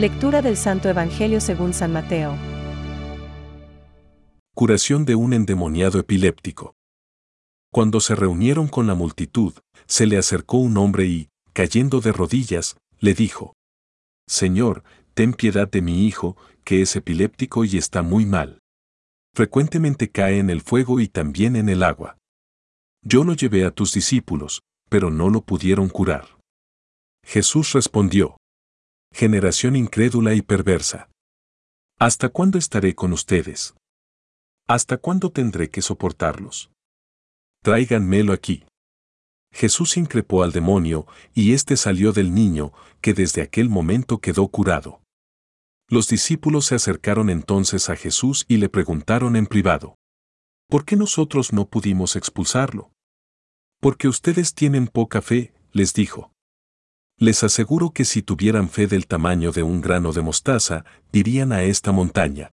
Lectura del Santo Evangelio según San Mateo. Curación de un endemoniado epiléptico. Cuando se reunieron con la multitud, se le acercó un hombre y, cayendo de rodillas, le dijo, Señor, ten piedad de mi hijo, que es epiléptico y está muy mal. Frecuentemente cae en el fuego y también en el agua. Yo lo llevé a tus discípulos, pero no lo pudieron curar. Jesús respondió, Generación incrédula y perversa. ¿Hasta cuándo estaré con ustedes? ¿Hasta cuándo tendré que soportarlos? Tráiganmelo aquí. Jesús increpó al demonio, y éste salió del niño, que desde aquel momento quedó curado. Los discípulos se acercaron entonces a Jesús y le preguntaron en privado, ¿por qué nosotros no pudimos expulsarlo? Porque ustedes tienen poca fe, les dijo. Les aseguro que si tuvieran fe del tamaño de un grano de mostaza, dirían a esta montaña,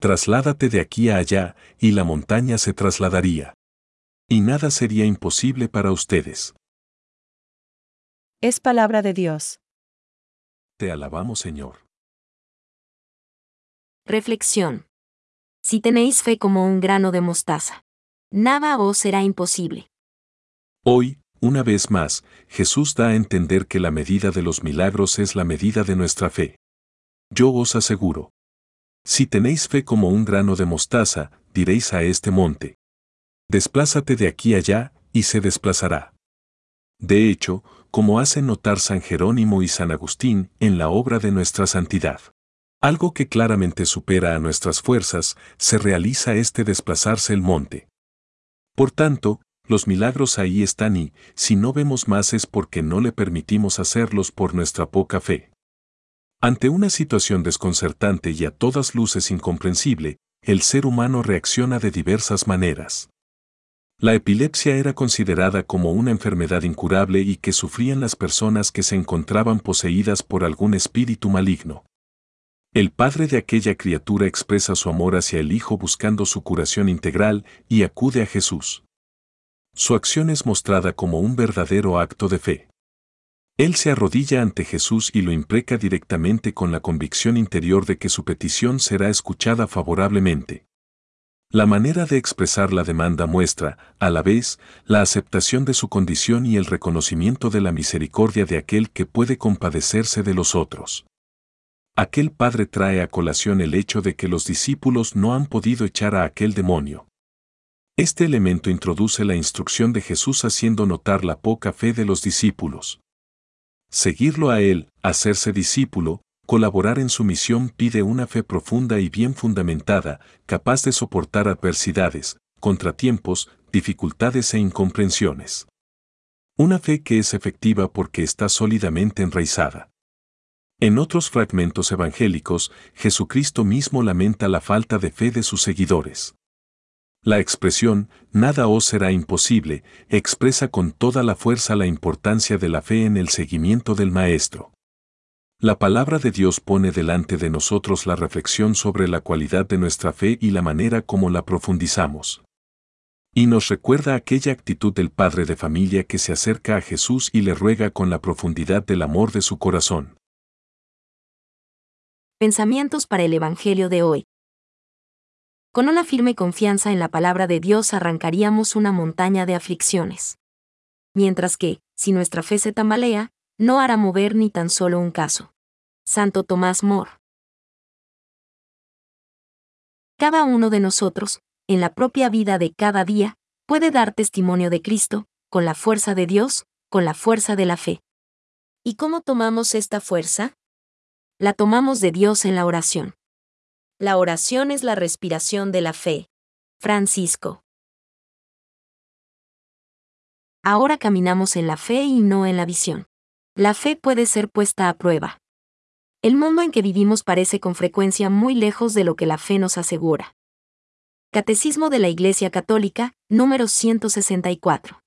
trasládate de aquí a allá, y la montaña se trasladaría. Y nada sería imposible para ustedes. Es palabra de Dios. Te alabamos, Señor. Reflexión. Si tenéis fe como un grano de mostaza, nada os será imposible. Hoy, una vez más, Jesús da a entender que la medida de los milagros es la medida de nuestra fe. Yo os aseguro. Si tenéis fe como un grano de mostaza, diréis a este monte. Desplázate de aquí allá, y se desplazará. De hecho, como hacen notar San Jerónimo y San Agustín en la obra de nuestra santidad. Algo que claramente supera a nuestras fuerzas, se realiza este desplazarse el monte. Por tanto, los milagros ahí están y, si no vemos más es porque no le permitimos hacerlos por nuestra poca fe. Ante una situación desconcertante y a todas luces incomprensible, el ser humano reacciona de diversas maneras. La epilepsia era considerada como una enfermedad incurable y que sufrían las personas que se encontraban poseídas por algún espíritu maligno. El padre de aquella criatura expresa su amor hacia el hijo buscando su curación integral y acude a Jesús su acción es mostrada como un verdadero acto de fe. Él se arrodilla ante Jesús y lo impreca directamente con la convicción interior de que su petición será escuchada favorablemente. La manera de expresar la demanda muestra, a la vez, la aceptación de su condición y el reconocimiento de la misericordia de aquel que puede compadecerse de los otros. Aquel padre trae a colación el hecho de que los discípulos no han podido echar a aquel demonio. Este elemento introduce la instrucción de Jesús haciendo notar la poca fe de los discípulos. Seguirlo a Él, hacerse discípulo, colaborar en su misión pide una fe profunda y bien fundamentada, capaz de soportar adversidades, contratiempos, dificultades e incomprensiones. Una fe que es efectiva porque está sólidamente enraizada. En otros fragmentos evangélicos, Jesucristo mismo lamenta la falta de fe de sus seguidores. La expresión, nada os será imposible, expresa con toda la fuerza la importancia de la fe en el seguimiento del Maestro. La palabra de Dios pone delante de nosotros la reflexión sobre la cualidad de nuestra fe y la manera como la profundizamos. Y nos recuerda aquella actitud del padre de familia que se acerca a Jesús y le ruega con la profundidad del amor de su corazón. Pensamientos para el Evangelio de hoy. Con una firme confianza en la palabra de Dios arrancaríamos una montaña de aflicciones. Mientras que, si nuestra fe se tambalea, no hará mover ni tan solo un caso. Santo Tomás More. Cada uno de nosotros, en la propia vida de cada día, puede dar testimonio de Cristo, con la fuerza de Dios, con la fuerza de la fe. ¿Y cómo tomamos esta fuerza? La tomamos de Dios en la oración. La oración es la respiración de la fe. Francisco. Ahora caminamos en la fe y no en la visión. La fe puede ser puesta a prueba. El mundo en que vivimos parece con frecuencia muy lejos de lo que la fe nos asegura. Catecismo de la Iglesia Católica, número 164.